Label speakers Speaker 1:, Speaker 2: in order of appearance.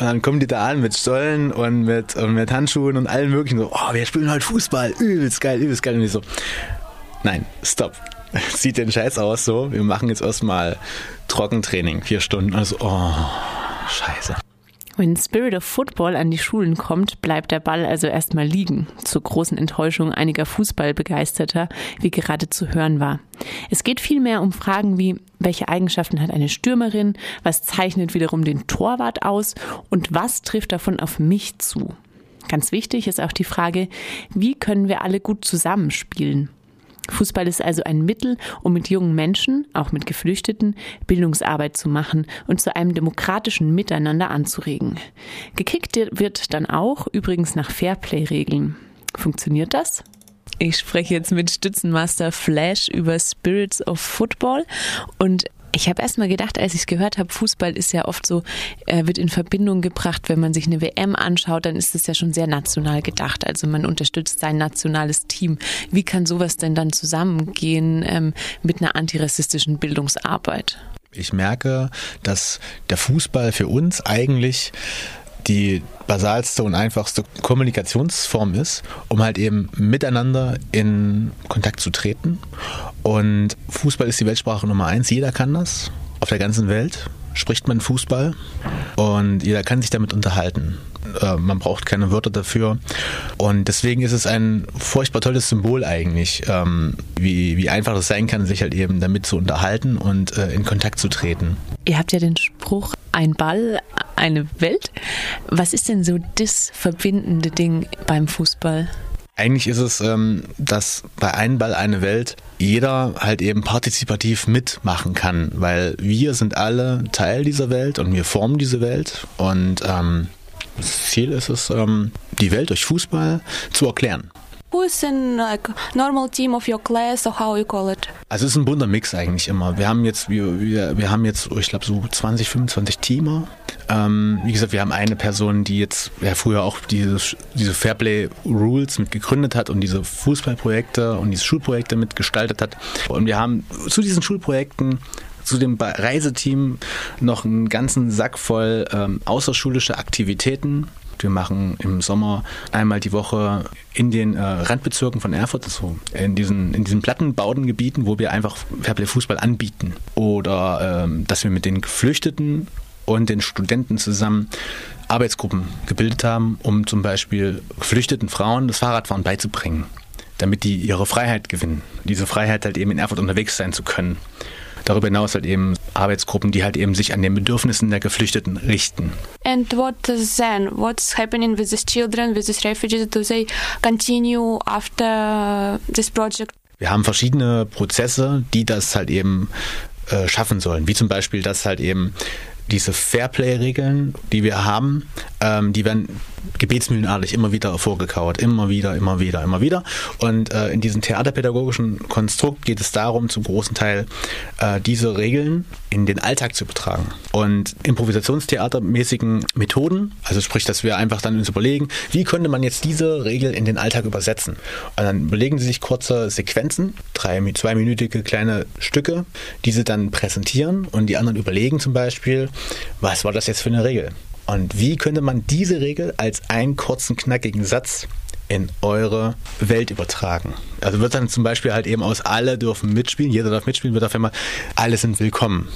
Speaker 1: Und dann kommen die da an mit Stollen und mit, und mit Handschuhen und allen möglichen so, oh, wir spielen heute Fußball, übelst geil, übelst geil. Und ich so, nein, stopp. Sieht den Scheiß aus so, wir machen jetzt erstmal Trockentraining, vier Stunden. Also, oh, scheiße.
Speaker 2: Wenn Spirit of Football an die Schulen kommt, bleibt der Ball also erstmal liegen, zur großen Enttäuschung einiger Fußballbegeisterter, wie gerade zu hören war. Es geht vielmehr um Fragen wie, welche Eigenschaften hat eine Stürmerin, was zeichnet wiederum den Torwart aus und was trifft davon auf mich zu. Ganz wichtig ist auch die Frage, wie können wir alle gut zusammenspielen? Fußball ist also ein Mittel, um mit jungen Menschen, auch mit Geflüchteten, Bildungsarbeit zu machen und zu einem demokratischen Miteinander anzuregen. Gekickt wird dann auch übrigens nach Fairplay-Regeln. Funktioniert das? Ich spreche jetzt mit Stützenmaster Flash über Spirits of Football und ich habe erst mal gedacht, als ich es gehört habe, Fußball ist ja oft so, äh, wird in Verbindung gebracht, wenn man sich eine WM anschaut, dann ist es ja schon sehr national gedacht. Also man unterstützt sein nationales Team. Wie kann sowas denn dann zusammengehen ähm, mit einer antirassistischen Bildungsarbeit?
Speaker 1: Ich merke, dass der Fußball für uns eigentlich die basalste und einfachste Kommunikationsform ist, um halt eben miteinander in Kontakt zu treten. Und Fußball ist die Weltsprache Nummer eins. Jeder kann das. Auf der ganzen Welt spricht man Fußball und jeder kann sich damit unterhalten. Äh, man braucht keine Wörter dafür. Und deswegen ist es ein furchtbar tolles Symbol eigentlich, ähm, wie, wie einfach es sein kann, sich halt eben damit zu unterhalten und äh, in Kontakt zu treten.
Speaker 2: Ihr habt ja den Spruch, ein Ball, eine Welt. Was ist denn so das verbindende Ding beim Fußball?
Speaker 1: Eigentlich ist es, ähm, dass bei einem Ball eine Welt jeder halt eben partizipativ mitmachen kann, weil wir sind alle Teil dieser Welt und wir formen diese Welt und ähm, das Ziel ist es, ähm, die Welt durch Fußball zu erklären.
Speaker 3: Who is in like normal team of your class or how you call it?
Speaker 1: Also es ist ein bunter Mix eigentlich immer. Wir haben jetzt, wir, wir, wir haben jetzt, ich glaube so 20, 25 Teamer. Ähm, wie gesagt, wir haben eine Person, die jetzt ja früher auch diese, diese Fairplay Rules mit gegründet hat und diese Fußballprojekte und diese Schulprojekte mitgestaltet hat. Und wir haben zu diesen Schulprojekten zu dem Reiseteam noch einen ganzen Sack voll ähm, außerschulische Aktivitäten wir machen im Sommer einmal die Woche in den äh, Randbezirken von Erfurt, so in diesen, in diesen Plattenbaudengebieten, wo wir einfach Fairplay Fußball anbieten. Oder ähm, dass wir mit den Geflüchteten und den Studenten zusammen Arbeitsgruppen gebildet haben, um zum Beispiel geflüchteten Frauen das Fahrradfahren beizubringen, damit die ihre Freiheit gewinnen. Diese Freiheit halt eben in Erfurt unterwegs sein zu können. Darüber hinaus halt eben Arbeitsgruppen, die halt eben sich an den Bedürfnissen der Geflüchteten richten.
Speaker 3: And what then? What's happening with these children, with these refugees? Do they continue after this project?
Speaker 1: Wir haben verschiedene Prozesse, die das halt eben äh, schaffen sollen. Wie zum Beispiel, dass halt eben diese Fairplay-Regeln, die wir haben, ähm, die werden gebetsmühlenartig immer wieder vorgekauert. Immer wieder, immer wieder, immer wieder. Und äh, in diesem theaterpädagogischen Konstrukt geht es darum, zum großen Teil äh, diese Regeln in den Alltag zu übertragen. Und improvisationstheatermäßigen Methoden, also sprich, dass wir einfach dann uns überlegen, wie könnte man jetzt diese Regel in den Alltag übersetzen? Und dann überlegen sie sich kurze Sequenzen, drei, zweiminütige kleine Stücke, die sie dann präsentieren und die anderen überlegen zum Beispiel, was war das jetzt für eine Regel? Und wie könnte man diese Regel als einen kurzen, knackigen Satz in eure Welt übertragen. Also wird dann zum Beispiel halt eben aus alle dürfen mitspielen, jeder darf mitspielen, wird auf einmal alle sind willkommen.